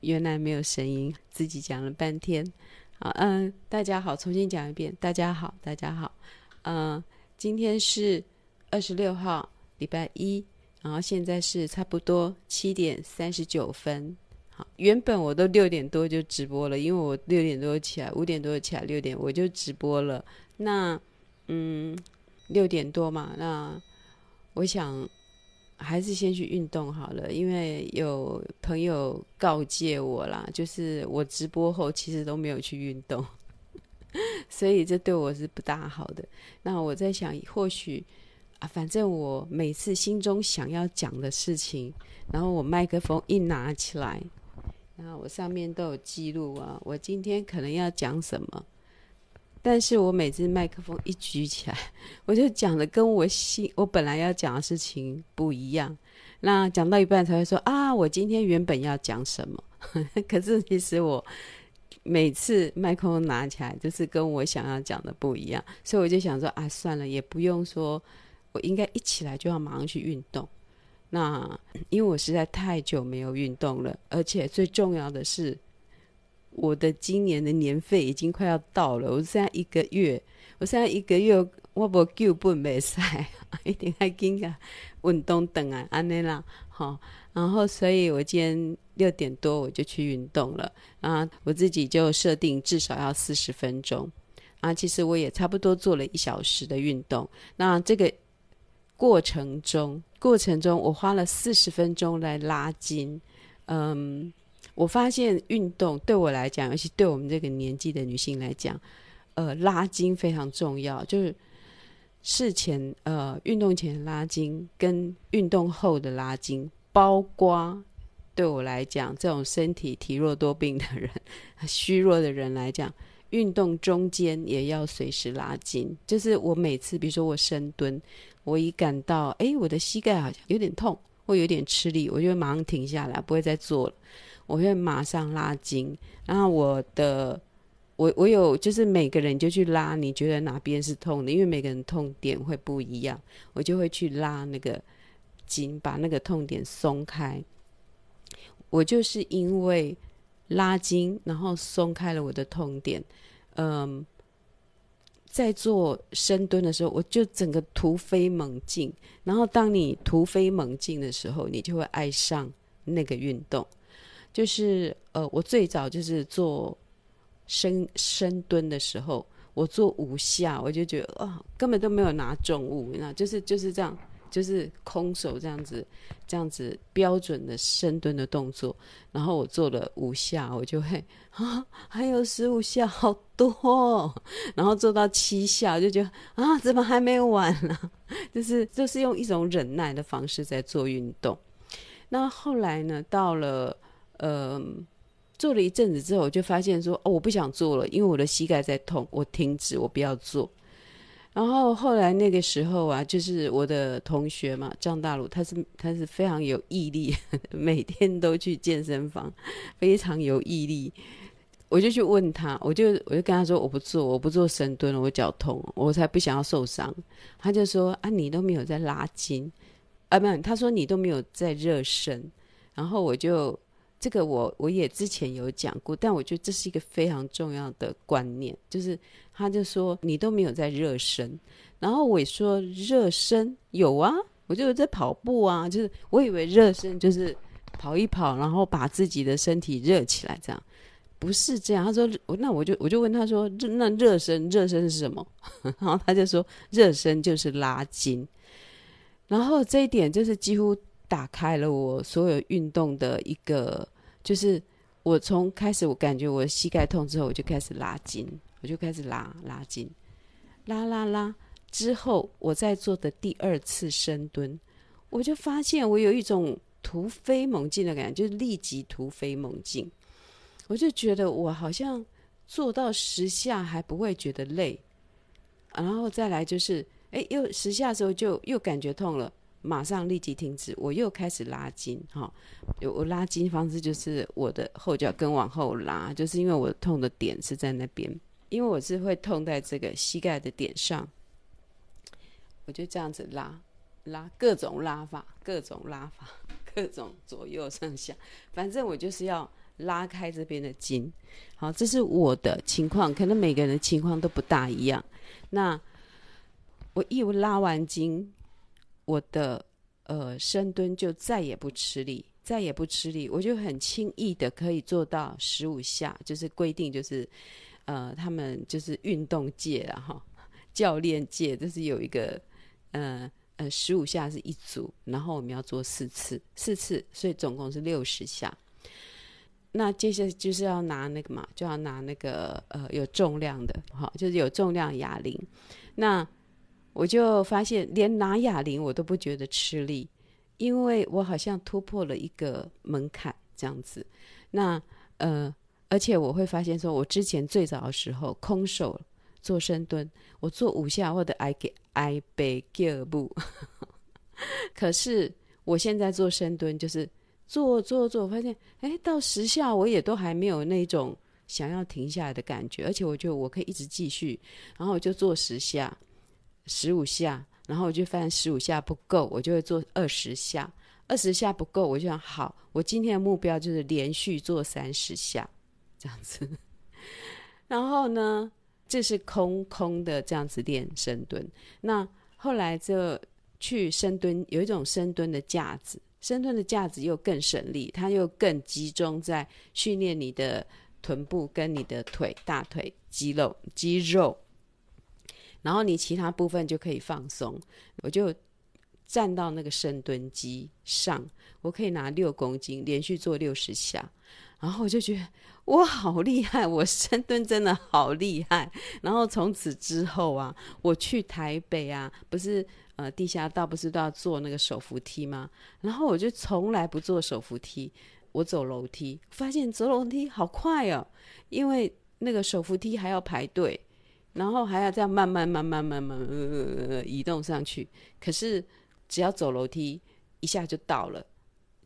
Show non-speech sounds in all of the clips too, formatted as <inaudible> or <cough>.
原来没有声音，自己讲了半天。好，嗯，大家好，重新讲一遍。大家好，大家好，嗯，今天是二十六号，礼拜一，然后现在是差不多七点三十九分。好，原本我都六点多就直播了，因为我六点多起来，五点多起来，六点我就直播了。那，嗯，六点多嘛，那我想。还是先去运动好了，因为有朋友告诫我啦，就是我直播后其实都没有去运动，<laughs> 所以这对我是不大好的。那我在想，或许啊，反正我每次心中想要讲的事情，然后我麦克风一拿起来，然后我上面都有记录啊，我今天可能要讲什么。但是我每次麦克风一举起来，我就讲的跟我心我本来要讲的事情不一样。那讲到一半才会说啊，我今天原本要讲什么？<laughs> 可是其实我每次麦克风拿起来，就是跟我想要讲的不一样。所以我就想说啊，算了，也不用说，我应该一起来就要马上去运动。那因为我实在太久没有运动了，而且最重要的是。我的今年的年费已经快要到了，我现在一个月，我现在一个月我不够不没赛，<laughs> 一定要紧个运动等啊，安尼啦，好，然后所以我今天六点多我就去运动了啊，我自己就设定至少要四十分钟啊，其实我也差不多做了一小时的运动，那这个过程中过程中我花了四十分钟来拉筋，嗯。我发现运动对我来讲，尤其对我们这个年纪的女性来讲，呃，拉筋非常重要。就是事前呃运动前拉筋跟运动后的拉筋，包括对我来讲这种身体体弱多病的人、<laughs> 虚弱的人来讲，运动中间也要随时拉筋。就是我每次，比如说我深蹲，我一感到哎我的膝盖好像有点痛，或有点吃力，我就会马上停下来，不会再做了。我会马上拉筋，然后我的我我有就是每个人就去拉，你觉得哪边是痛的？因为每个人痛点会不一样，我就会去拉那个筋，把那个痛点松开。我就是因为拉筋，然后松开了我的痛点。嗯，在做深蹲的时候，我就整个突飞猛进。然后当你突飞猛进的时候，你就会爱上那个运动。就是呃，我最早就是做深深蹲的时候，我做五下，我就觉得啊、根本都没有拿重物，那就是就是这样，就是空手这样子，这样子标准的深蹲的动作。然后我做了五下，我就会啊，还有十五下，好多、然后做到七下，就觉得啊，怎么还没完呢？<laughs> 就是就是用一种忍耐的方式在做运动。那后来呢，到了。嗯，做了一阵子之后，我就发现说，哦，我不想做了，因为我的膝盖在痛，我停止，我不要做。然后后来那个时候啊，就是我的同学嘛，张大鲁，他是他是非常有毅力，<laughs> 每天都去健身房，非常有毅力。我就去问他，我就我就跟他说，我不做，我不做深蹲了，我脚痛，我才不想要受伤。他就说啊，你都没有在拉筋啊，不，他说你都没有在热身。然后我就。这个我我也之前有讲过，但我觉得这是一个非常重要的观念，就是他就说你都没有在热身，然后我也说热身有啊，我就在跑步啊，就是我以为热身就是跑一跑，然后把自己的身体热起来，这样不是这样。他说那我就我就问他说那热身热身是什么？<laughs> 然后他就说热身就是拉筋，然后这一点就是几乎。打开了我所有运动的一个，就是我从开始我感觉我膝盖痛之后，我就开始拉筋，我就开始拉拉筋，拉拉拉。之后我在做的第二次深蹲，我就发现我有一种突飞猛进的感觉，就是立即突飞猛进。我就觉得我好像做到十下还不会觉得累，然后再来就是，哎，又十下的时候就又感觉痛了。马上立即停止，我又开始拉筋，哈，我拉筋方式就是我的后脚跟往后拉，就是因为我痛的点是在那边，因为我是会痛在这个膝盖的点上，我就这样子拉，拉各种拉法，各种拉法，<laughs> 各种左右上下，反正我就是要拉开这边的筋。好，这是我的情况，可能每个人的情况都不大一样。那我一拉完筋，我的呃深蹲就再也不吃力，再也不吃力，我就很轻易的可以做到十五下，就是规定，就是呃他们就是运动界啊哈，教练界就是有一个呃。呃，十五下是一组，然后我们要做四次，四次，所以总共是六十下。那接下来就是要拿那个嘛，就要拿那个呃有重量的，哈，就是有重量哑铃。那我就发现，连拿哑铃我都不觉得吃力，因为我好像突破了一个门槛，这样子。那呃，而且我会发现，说我之前最早的时候空手做深蹲，我做五下或者挨给。挨背脚步，<laughs> 可是我现在做深蹲，就是做做做，发现哎，到十下我也都还没有那种想要停下来的感觉，而且我觉得我可以一直继续，然后我就做十下、十五下，然后我就发现十五下不够，我就会做二十下，二十下不够，我就想好，我今天的目标就是连续做三十下，这样子，<laughs> 然后呢，这是空空的这样子练深蹲，那后来就去深蹲，有一种深蹲的架子，深蹲的架子又更省力，它又更集中在训练你的臀部跟你的腿、大腿肌肉、肌肉，然后你其他部分就可以放松。我就站到那个深蹲机上，我可以拿六公斤，连续做六十下。然后我就觉得我好厉害，我深蹲真的好厉害。然后从此之后啊，我去台北啊，不是呃地下道不是都要坐那个手扶梯吗？然后我就从来不坐手扶梯，我走楼梯，发现走楼梯好快哦，因为那个手扶梯还要排队，然后还要这样慢慢慢慢慢慢呃移动上去。可是只要走楼梯，一下就到了。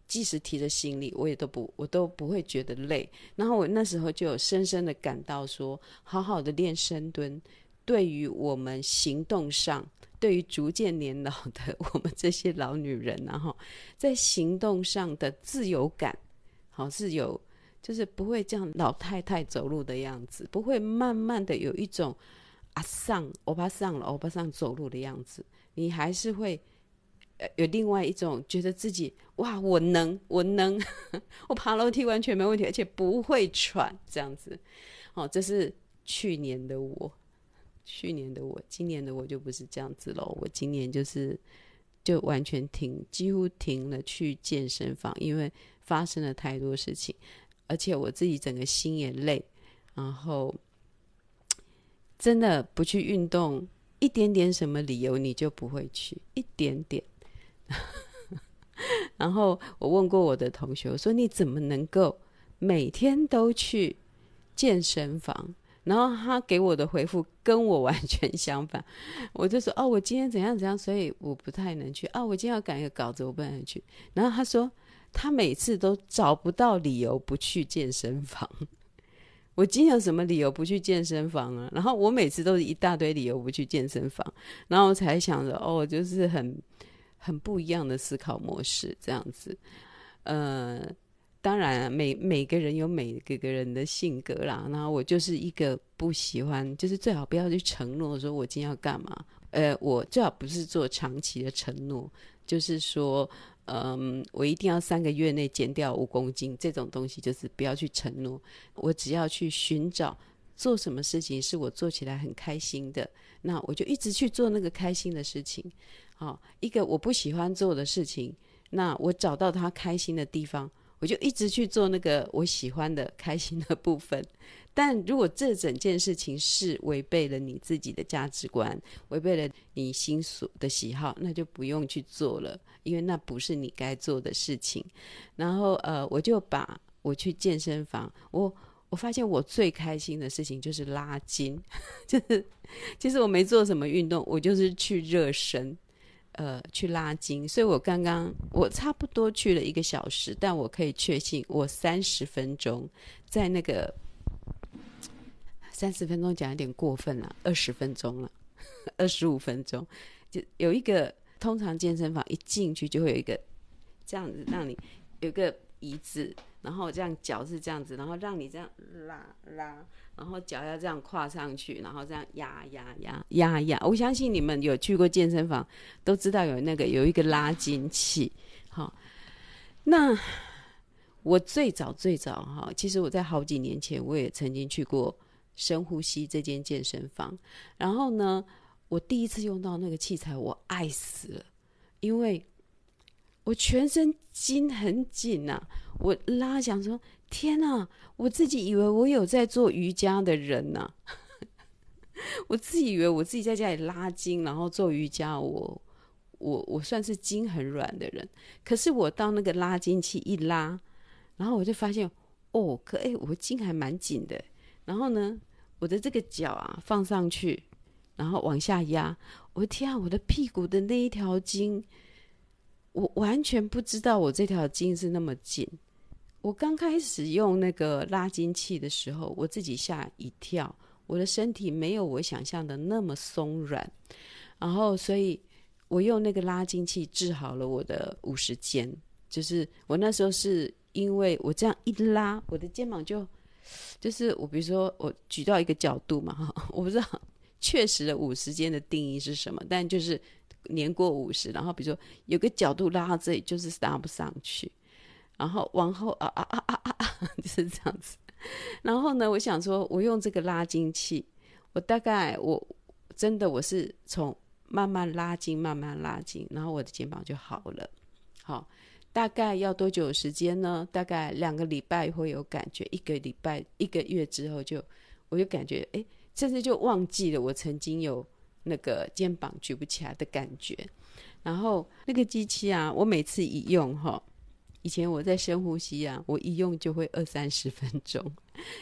即使提着行李，我也都不，我都不会觉得累。然后我那时候就有深深的感到说，好好的练深蹲，对于我们行动上，对于逐渐年老的我们这些老女人，然后在行动上的自由感，好自由，就是不会这样老太太走路的样子，不会慢慢的有一种阿上欧巴上了欧巴上走路的样子，你还是会。有另外一种觉得自己哇，我能，我能，<laughs> 我爬楼梯完全没问题，而且不会喘，这样子。哦，这是去年的我，去年的我，今年的我就不是这样子了。我今年就是就完全停，几乎停了去健身房，因为发生了太多事情，而且我自己整个心也累，然后真的不去运动，一点点什么理由你就不会去，一点点。<laughs> 然后我问过我的同学，我说你怎么能够每天都去健身房？然后他给我的回复跟我完全相反。我就说哦，我今天怎样怎样，所以我不太能去。哦，我今天要赶一个稿子，我不能去。然后他说他每次都找不到理由不去健身房。<laughs> 我今天有什么理由不去健身房啊？然后我每次都是一大堆理由不去健身房，然后我才想着哦，就是很。很不一样的思考模式，这样子，呃，当然，每每个人有每个个人的性格啦。然后我就是一个不喜欢，就是最好不要去承诺说我今天要干嘛。呃，我最好不是做长期的承诺，就是说，嗯、我一定要三个月内减掉五公斤这种东西，就是不要去承诺。我只要去寻找做什么事情是我做起来很开心的，那我就一直去做那个开心的事情。好，一个我不喜欢做的事情，那我找到他开心的地方，我就一直去做那个我喜欢的开心的部分。但如果这整件事情是违背了你自己的价值观，违背了你心所的喜好，那就不用去做了，因为那不是你该做的事情。然后呃，我就把我去健身房，我我发现我最开心的事情就是拉筋，<laughs> 就是其实我没做什么运动，我就是去热身。呃，去拉筋，所以我刚刚我差不多去了一个小时，但我可以确信，我三十分钟在那个三十分钟讲有点过分了，二十分钟了，<laughs> 二十五分钟就有一个，通常健身房一进去就会有一个这样子让你有一个椅子，然后这样脚是这样子，然后让你这样拉拉，然后脚要这样跨上去，然后这样压压压压压。我相信你们有去过健身房，都知道有那个有一个拉筋器。好，那我最早最早哈，其实我在好几年前我也曾经去过深呼吸这间健身房，然后呢，我第一次用到那个器材，我爱死了，因为。我全身筋很紧呐、我拉想说，天呐，我自己以为我有在做瑜伽的人呐、啊，<laughs> 我自己以为我自己在家里拉筋，然后做瑜伽，我我我算是筋很软的人。可是我到那个拉筋器一拉，然后我就发现，哦，可哎，我筋还蛮紧的。然后呢，我的这个脚啊放上去，然后往下压，我的天啊，我的屁股的那一条筋。我完全不知道我这条筋是那么紧。我刚开始用那个拉筋器的时候，我自己吓一跳。我的身体没有我想象的那么松软，然后所以我用那个拉筋器治好了我的五十肩。就是我那时候是因为我这样一拉，我的肩膀就就是我比如说我举到一个角度嘛哈，<laughs> 我不知道确实的五十肩的定义是什么，但就是。年过五十，然后比如说有个角度拉到这里，就是拉不上去，然后往后啊啊啊啊啊啊，<laughs> 就是这样子。然后呢，我想说，我用这个拉筋器，我大概我真的我是从慢慢拉筋，慢慢拉筋，然后我的肩膀就好了。好，大概要多久时间呢？大概两个礼拜会有感觉，一个礼拜一个月之后就我就感觉哎，甚至就忘记了我曾经有。那个肩膀举不起来的感觉，然后那个机器啊，我每次一用哈，以前我在深呼吸啊，我一用就会二三十分钟，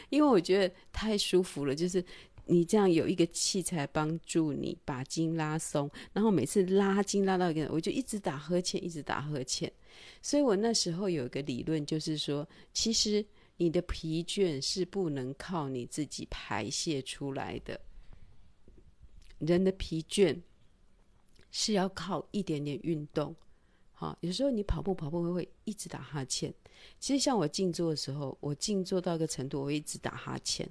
因为我觉得太舒服了，就是你这样有一个器材帮助你把筋拉松，然后每次拉筋拉到一个，我就一直打呵欠，一直打呵欠，所以我那时候有一个理论，就是说，其实你的疲倦是不能靠你自己排泄出来的。人的疲倦是要靠一点点运动，好，有时候你跑步跑步会会一直打哈欠。其实像我静坐的时候，我静坐到一个程度，我一直打哈欠。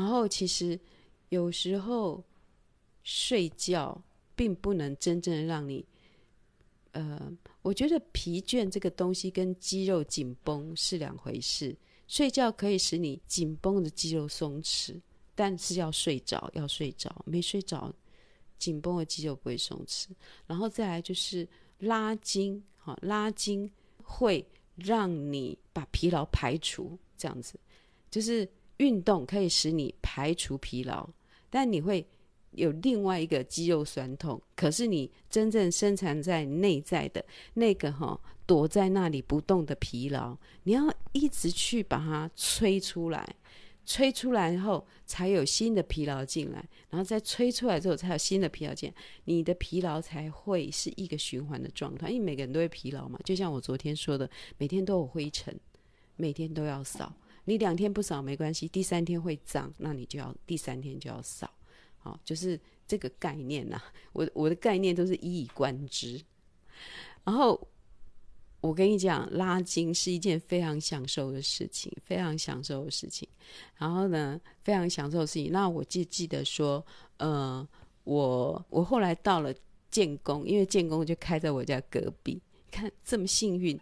然后其实有时候睡觉并不能真正让你，呃，我觉得疲倦这个东西跟肌肉紧绷是两回事。睡觉可以使你紧绷的肌肉松弛。但是要睡着，要睡着，没睡着，紧绷的肌肉不会松弛。然后再来就是拉筋，好，拉筋会让你把疲劳排除，这样子，就是运动可以使你排除疲劳，但你会有另外一个肌肉酸痛。可是你真正深藏在内在的那个哈，躲在那里不动的疲劳，你要一直去把它吹出来。吹出来后，才有新的疲劳进来，然后再吹出来之后，才有新的疲劳进来，你的疲劳才会是一个循环的状态。因为每个人都会疲劳嘛，就像我昨天说的，每天都有灰尘，每天都要扫。你两天不扫没关系，第三天会脏，那你就要第三天就要扫。好，就是这个概念呐。我我的概念都是一以贯之，然后。我跟你讲，拉筋是一件非常享受的事情，非常享受的事情。然后呢，非常享受的事情。那我记记得说，呃，我我后来到了建工，因为建工就开在我家隔壁。看这么幸运，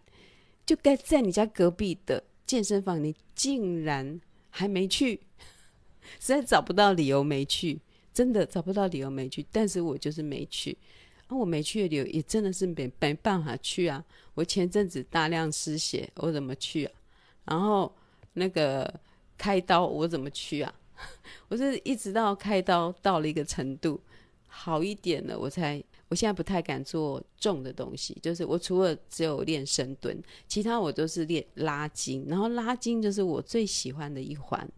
就该在你家隔壁的健身房，你竟然还没去，<laughs> 实在找不到理由没去，真的找不到理由没去。但是我就是没去。啊、我没去的理由也真的是没没办法去啊！我前阵子大量失血，我怎么去啊？然后那个开刀，我怎么去啊？<laughs> 我是一直到开刀到了一个程度好一点了，我才我现在不太敢做重的东西，就是我除了只有练深蹲，其他我都是练拉筋，然后拉筋就是我最喜欢的一环。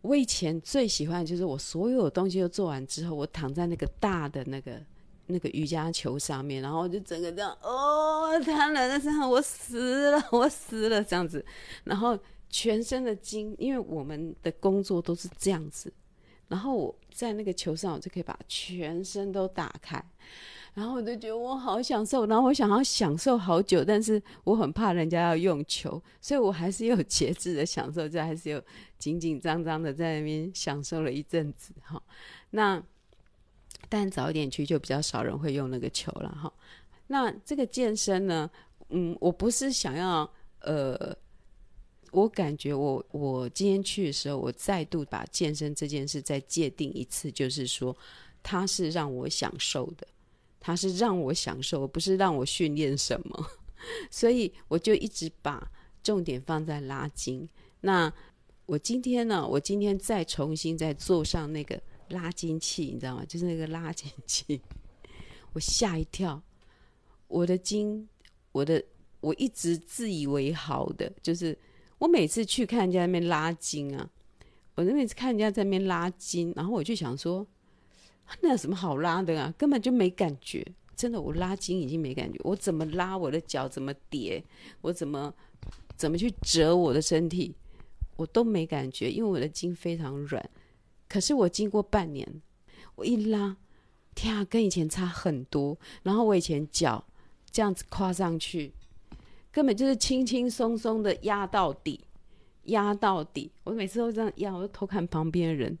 我以前最喜欢的就是我所有东西都做完之后，我躺在那个大的那个。那个瑜伽球上面，然后我就整个这样，哦，瘫软在上，我死了，我死了这样子，然后全身的筋，因为我们的工作都是这样子，然后我在那个球上，我就可以把全身都打开，然后我就觉得我好享受，然后我想要享受好久，但是我很怕人家要用球，所以我还是有节制的享受，就还是有紧紧张张的在那边享受了一阵子哈。那但早一点去就比较少人会用那个球了哈。那这个健身呢，嗯，我不是想要呃。我感觉我我今天去的时候，我再度把健身这件事再界定一次，就是说，它是让我享受的，它是让我享受，不是让我训练什么。<laughs> 所以我就一直把重点放在拉筋。那我今天呢，我今天再重新再坐上那个拉筋器，你知道吗？就是那个拉筋器，我吓一跳，我的筋，我的我一直自以为好的就是。我每次去看人家那边拉筋啊，我那每次看人家在那边拉筋，然后我就想说，那有什么好拉的啊？根本就没感觉，真的，我拉筋已经没感觉。我怎么拉我的脚，怎么叠，我怎么怎么去折我的身体，我都没感觉，因为我的筋非常软。可是我经过半年，我一拉，天啊，跟以前差很多。然后我以前脚这样子跨上去。根本就是轻轻松松的压到底，压到底。我每次都这样压，我就偷看旁边的人，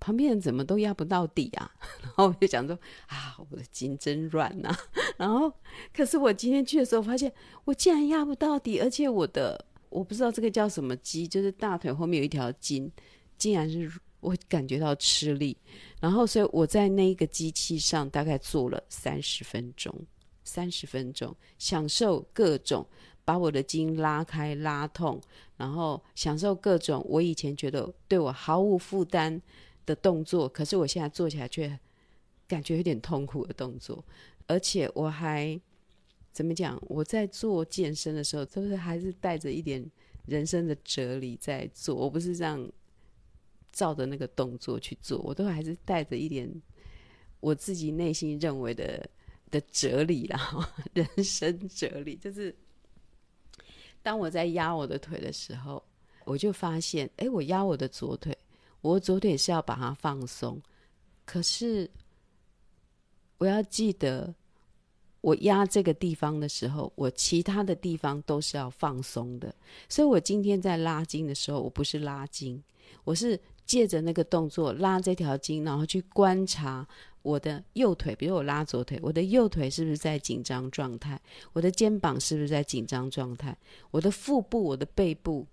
旁边人怎么都压不到底啊？<laughs> 然后我就想说啊，我的筋真软呐、啊。<laughs> 然后，可是我今天去的时候，发现我竟然压不到底，而且我的我不知道这个叫什么肌，就是大腿后面有一条筋，竟然是我感觉到吃力。然后，所以我在那个机器上大概做了三十分钟。三十分钟，享受各种把我的筋拉开、拉痛，然后享受各种我以前觉得对我毫无负担的动作，可是我现在做起来却感觉有点痛苦的动作。而且我还怎么讲？我在做健身的时候，是不是还是带着一点人生的哲理在做？我不是这样照着那个动作去做，我都还是带着一点我自己内心认为的。的哲理啦，<laughs> 人生哲理就是，当我在压我的腿的时候，我就发现，哎，我压我的左腿，我左腿是要把它放松，可是我要记得，我压这个地方的时候，我其他的地方都是要放松的。所以我今天在拉筋的时候，我不是拉筋，我是借着那个动作拉这条筋，然后去观察。我的右腿，比如我拉左腿，我的右腿是不是在紧张状态？我的肩膀是不是在紧张状态？我的腹部、我的背部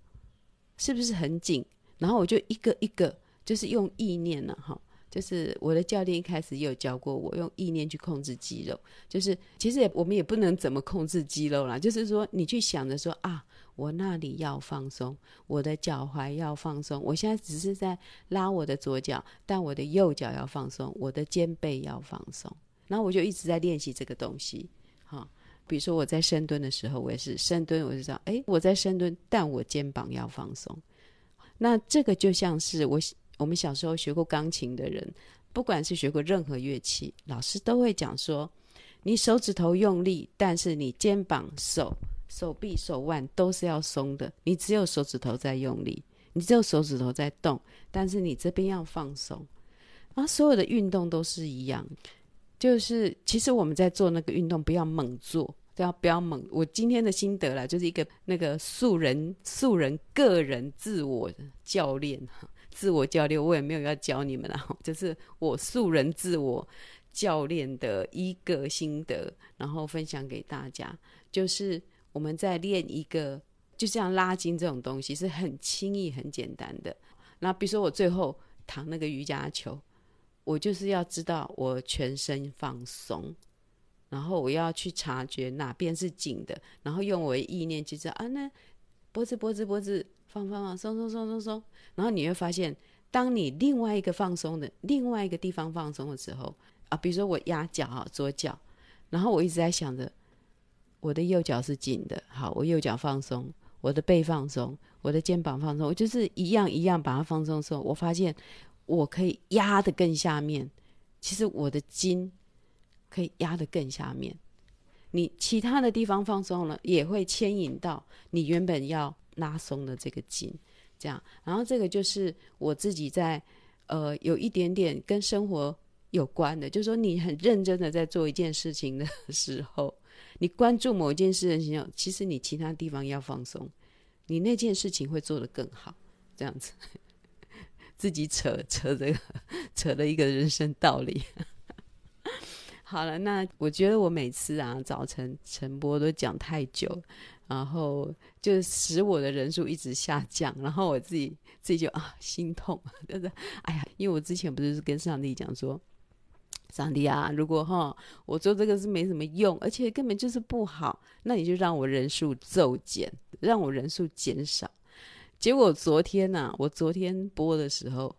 是不是很紧？然后我就一个一个，就是用意念了哈。就是我的教练一开始也有教过我，用意念去控制肌肉。就是其实也我们也不能怎么控制肌肉啦，就是说你去想着说啊。我那里要放松，我的脚踝要放松。我现在只是在拉我的左脚，但我的右脚要放松，我的肩背要放松。然后我就一直在练习这个东西。哈，比如说我在深蹲的时候，我也是深蹲，我就知道，哎，我在深蹲，但我肩膀要放松。那这个就像是我我们小时候学过钢琴的人，不管是学过任何乐器，老师都会讲说，你手指头用力，但是你肩膀、手。手臂、手腕都是要松的，你只有手指头在用力，你只有手指头在动，但是你这边要放松。啊，所有的运动都是一样，就是其实我们在做那个运动，不要猛做，要不要猛。我今天的心得啦，就是一个那个素人、素人个人自我教练，自我教练，我也没有要教你们啦，<laughs> 就是我素人自我教练的一个心得，然后分享给大家，就是。我们在练一个，就像拉筋这种东西，是很轻易、很简单的。那比如说，我最后躺那个瑜伽球，我就是要知道我全身放松，然后我要去察觉哪边是紧的，然后用我的意念去知道啊，那脖子、脖子、脖子放放放松松松松松。然后你会发现，当你另外一个放松的另外一个地方放松的时候啊，比如说我压脚啊，左脚，然后我一直在想着。我的右脚是紧的，好，我右脚放松，我的背放松，我的肩膀放松，我就是一样一样把它放松的时候，我发现我可以压得更下面。其实我的筋可以压得更下面，你其他的地方放松了，也会牵引到你原本要拉松的这个筋，这样。然后这个就是我自己在呃有一点点跟生活有关的，就是说你很认真的在做一件事情的 <laughs> 时候，你关注某一件事情上，其实你其他地方要放松，你那件事情会做得更好。这样子，<laughs> 自己扯扯这个扯了一个人生道理。<laughs> 好了，那我觉得我每次啊早晨晨播都讲太久，然后就使我的人数一直下降，然后我自己自己就啊心痛，就是哎呀，因为我之前不是跟上帝讲说。上帝啊，如果哈我做这个是没什么用，而且根本就是不好，那你就让我人数骤减，让我人数减少。结果昨天呐、啊，我昨天播的时候，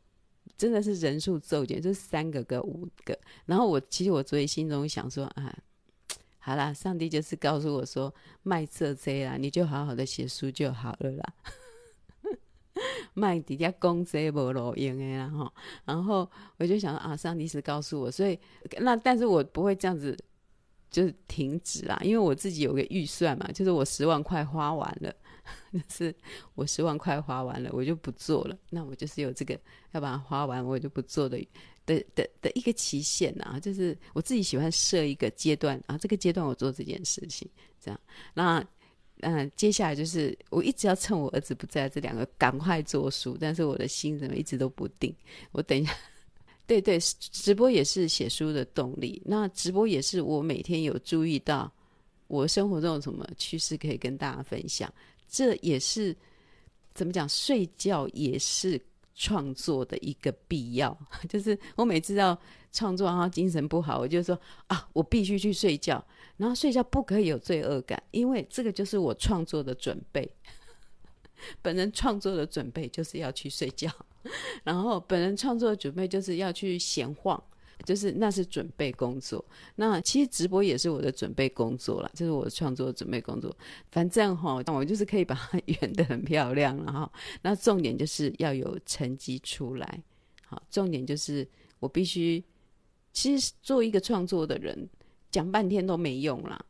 真的是人数骤减，就三个个五个。然后我其实我昨天心中想说啊，好啦，上帝就是告诉我说，卖这些啦，你就好好的写书就好了啦。<laughs> 卖底下公贼不录音的啦哈，然后我就想啊，上帝是告诉我，所以那但是我不会这样子就是停止啊，因为我自己有个预算嘛，就是我十万块花完了，<laughs> 就是我十万块花完了，我就不做了。那我就是有这个要把它花完，我就不做的的的的一个期限啊，就是我自己喜欢设一个阶段啊，这个阶段我做这件事情，这样那。嗯，接下来就是我一直要趁我儿子不在，这两个赶快做书，但是我的心怎么一直都不定。我等一下，对对，直播也是写书的动力。那直播也是我每天有注意到我生活中有什么趋势可以跟大家分享。这也是怎么讲，睡觉也是创作的一个必要。<laughs> 就是我每次要创作，然后精神不好，我就说啊，我必须去睡觉。然后睡觉不可以有罪恶感，因为这个就是我创作的准备。<laughs> 本人创作的准备就是要去睡觉，<laughs> 然后本人创作的准备就是要去闲晃，就是那是准备工作。那其实直播也是我的准备工作了，就是我创作的准备工作。反正哈，我就是可以把它 <laughs> 圆得很漂亮，了哈那重点就是要有成绩出来。好，重点就是我必须，其实做一个创作的人。讲半天都没用啦，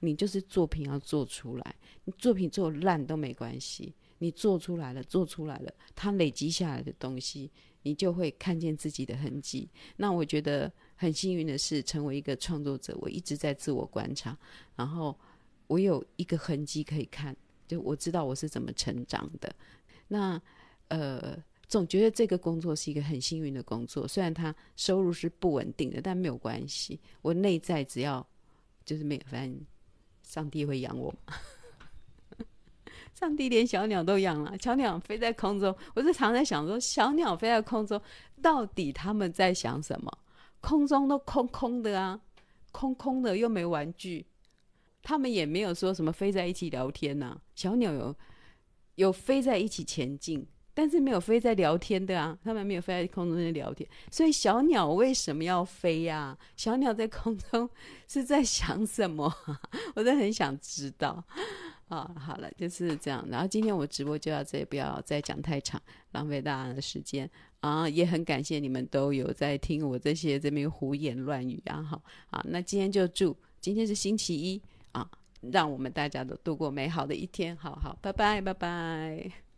你就是作品要做出来，你作品做烂都没关系，你做出来了，做出来了，它累积下来的东西，你就会看见自己的痕迹。那我觉得很幸运的是，成为一个创作者，我一直在自我观察，然后我有一个痕迹可以看，就我知道我是怎么成长的。那呃。总觉得这个工作是一个很幸运的工作，虽然它收入是不稳定的，但没有关系。我内在只要就是没有，反正上帝会养我。上帝连小鸟都养了，小鸟飞在空中，我就常在想说，小鸟飞在空中，到底他们在想什么？空中都空空的啊，空空的又没玩具，他们也没有说什么飞在一起聊天呐、啊。小鸟有有飞在一起前进。但是没有飞在聊天的啊，他们没有飞在空中在聊天，所以小鸟为什么要飞呀、啊？小鸟在空中是在想什么？<laughs> 我都很想知道。啊，好了，就是这样。然后今天我直播就到这里，不要再讲太长，浪费大家的时间啊。也很感谢你们都有在听我这些这边胡言乱语啊。好，啊，那今天就祝今天是星期一啊，让我们大家都度过美好的一天。好好，拜拜，拜拜。